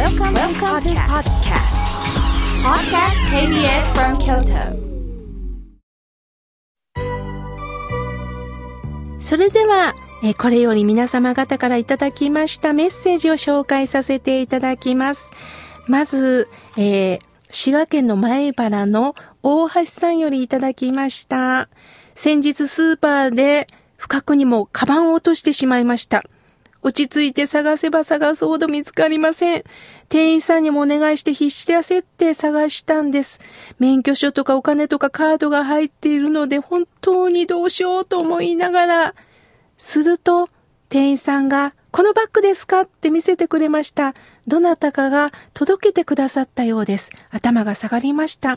Welcome, Welcome to podcast. Podcast KBS from Kyoto. それでは、えーこれより皆様方からいただきましたメッセージを紹介させていただきます。まず、えー滋賀県の前原の大橋さんよりいただきました。先日スーパーで不覚にもカバンを落としてしまいました。落ち着いて探せば探すほど見つかりません。店員さんにもお願いして必死で焦って探したんです。免許証とかお金とかカードが入っているので本当にどうしようと思いながら、すると店員さんがこのバッグですか？って見せてくれました。どなたかが届けてくださったようです。頭が下がりました。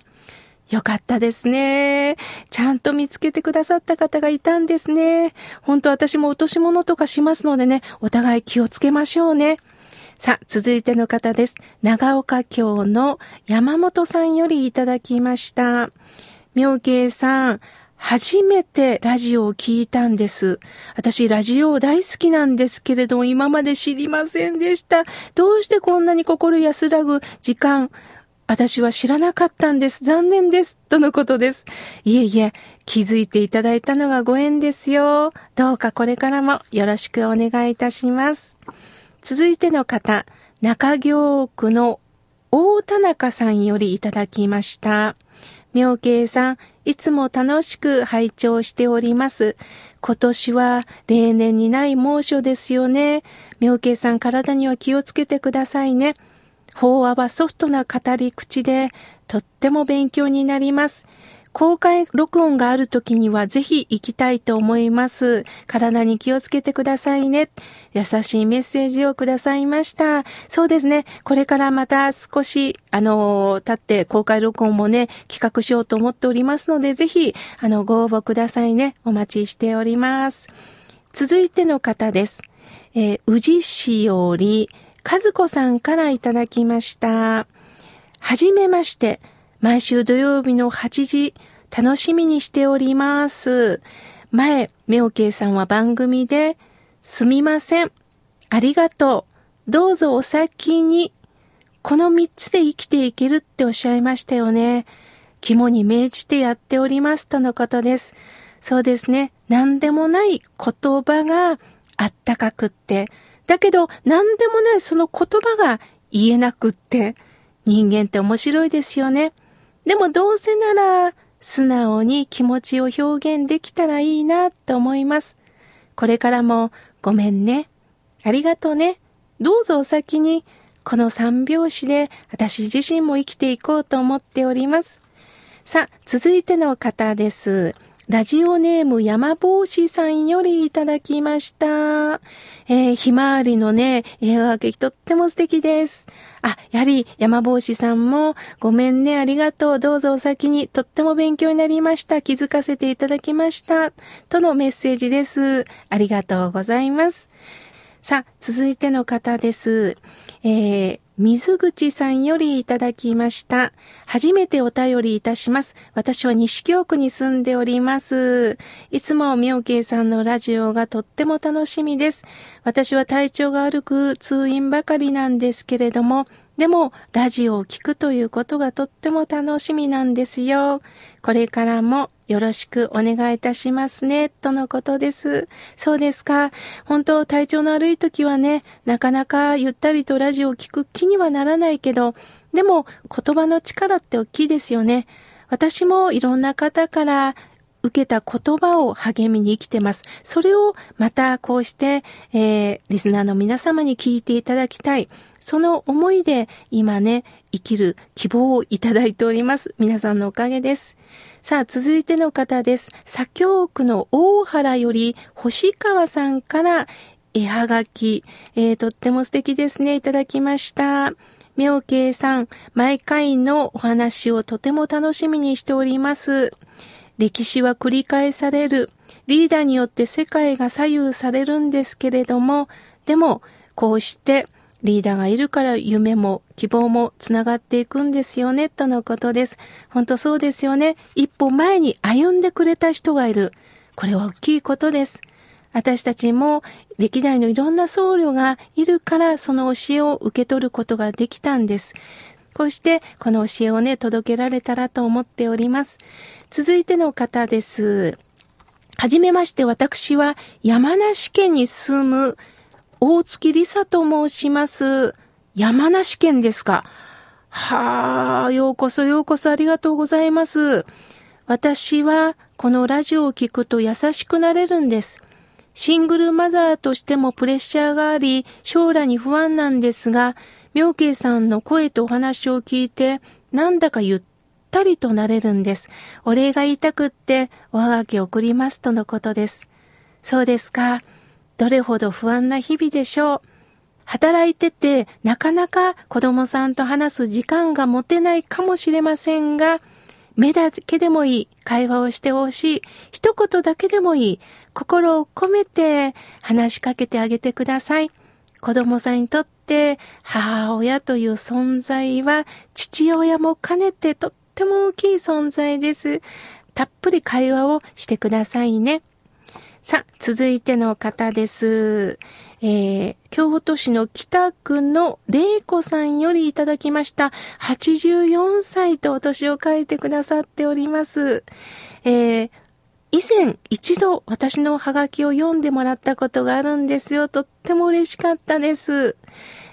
よかったですね。ちゃんと見つけてくださった方がいたんですね。本当私も落とし物とかしますのでね、お互い気をつけましょうね。さあ、続いての方です。長岡京の山本さんよりいただきました。妙慶さん、初めてラジオを聞いたんです。私、ラジオ大好きなんですけれども、今まで知りませんでした。どうしてこんなに心安らぐ時間、私は知らなかったんです。残念です。とのことです。いえいえ、気づいていただいたのがご縁ですよ。どうかこれからもよろしくお願いいたします。続いての方、中京区の大田中さんよりいただきました。妙慶さん、いつも楽しく拝聴しております。今年は例年にない猛暑ですよね。妙慶さん、体には気をつけてくださいね。法話はソフトな語り口で、とっても勉強になります。公開録音がある時にはぜひ行きたいと思います。体に気をつけてくださいね。優しいメッセージをくださいました。そうですね。これからまた少し、あの、経って公開録音もね、企画しようと思っておりますので、ぜひ、あの、ご応募くださいね。お待ちしております。続いての方です。えー宇治市より、和子さんからいただきました。はじめまして。毎週土曜日の8時、楽しみにしております。前、妙慶さんは番組で、すみません。ありがとう。どうぞお先に。この3つで生きていけるっておっしゃいましたよね。肝に銘じてやっておりますとのことです。そうですね。何でもない言葉があったかくって。だけど、何でもないその言葉が言えなくって。人間って面白いですよね。でもどうせなら、素直に気持ちを表現できたらいいなと思います。これからもごめんね。ありがとうね。どうぞお先に、この三拍子で私自身も生きていこうと思っております。さあ、続いての方です。ラジオネーム山帽子さんよりいただきました。えー、ひまわりのね、映画劇とっても素敵です。あ、やはり山帽子さんも、ごめんね、ありがとう、どうぞお先に、とっても勉強になりました。気づかせていただきました。とのメッセージです。ありがとうございます。さあ、続いての方です。えー、水口さんよりいただきました。初めてお便りいたします。私は西京区に住んでおります。いつも妙慶さんのラジオがとっても楽しみです。私は体調が悪く通院ばかりなんですけれども、でも、ラジオを聞くということがとっても楽しみなんですよ。これからもよろしくお願いいたしますね、とのことです。そうですか。本当、体調の悪い時はね、なかなかゆったりとラジオを聞く気にはならないけど、でも、言葉の力って大きいですよね。私もいろんな方から受けた言葉を励みに生きてます。それをまたこうして、えー、リスナーの皆様に聞いていただきたい。その思いで今ね、生きる希望をいただいております。皆さんのおかげです。さあ、続いての方です。左京区の大原より星川さんから絵はがき、えー、とっても素敵ですね。いただきました。妙慶さん、毎回のお話をとても楽しみにしております。歴史は繰り返される。リーダーによって世界が左右されるんですけれども、でも、こうしてリーダーがいるから夢も希望もつながっていくんですよね、とのことです。本当そうですよね。一歩前に歩んでくれた人がいる。これは大きいことです。私たちも歴代のいろんな僧侶がいるからその教えを受け取ることができたんです。こうしてこの教えをね、届けられたらと思っております。続いての方です。はじめまして、私は山梨県に住む大月梨沙と申します。山梨県ですか？はあ、ようこそようこそありがとうございます。私はこのラジオを聞くと優しくなれるんです。シングルマザーとしてもプレッシャーがあり、将来に不安なんですが、妙慶さんの声とお話を聞いて、なんだかゆったりとなれるんです。お礼が言いたくって、おはがき送りますとのことです。そうですか。どれほど不安な日々でしょう。働いてて、なかなか子供さんと話す時間が持てないかもしれませんが、目だけでもいい会話をしてほしい。一言だけでもいい。心を込めて話しかけてあげてください。子供さんにとって母親という存在は父親も兼ねてとっっても大きい存在です。たっぷり会話をしてくださいね。さあ、続いての方です。えー、京都市の北区の玲子さんよりいただきました。84歳とお年を書いてくださっております。えー、以前一度私のハガキを読んでもらったことがあるんですよ。とっても嬉しかったです。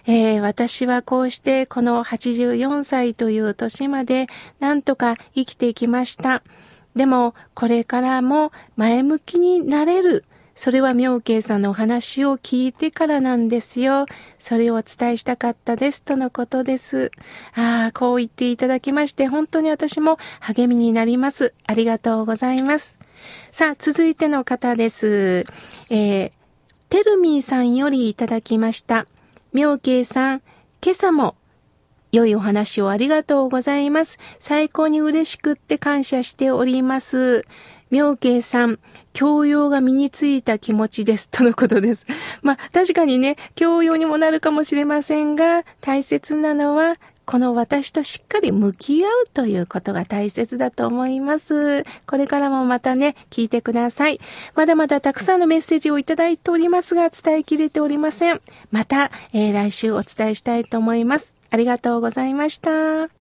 えー、私はこうしてこの84歳という年までなんとか生きてきました。でもこれからも前向きになれる。それは妙慶さんのお話を聞いてからなんですよ。それをお伝えしたかったです。とのことです。ああ、こう言っていただきまして、本当に私も励みになります。ありがとうございます。さあ、続いての方です。えー、テルミーさんよりいただきました。妙慶さん、今朝も良いお話をありがとうございます。最高に嬉しくって感謝しております。妙慶さん、教養が身についた気持ちです。とのことです。まあ、確かにね、教養にもなるかもしれませんが、大切なのはこの私としっかり向き合うということが大切だと思います。これからもまたね、聞いてください。まだまだたくさんのメッセージをいただいておりますが、伝えきれておりません。また、えー、来週お伝えしたいと思います。ありがとうございました。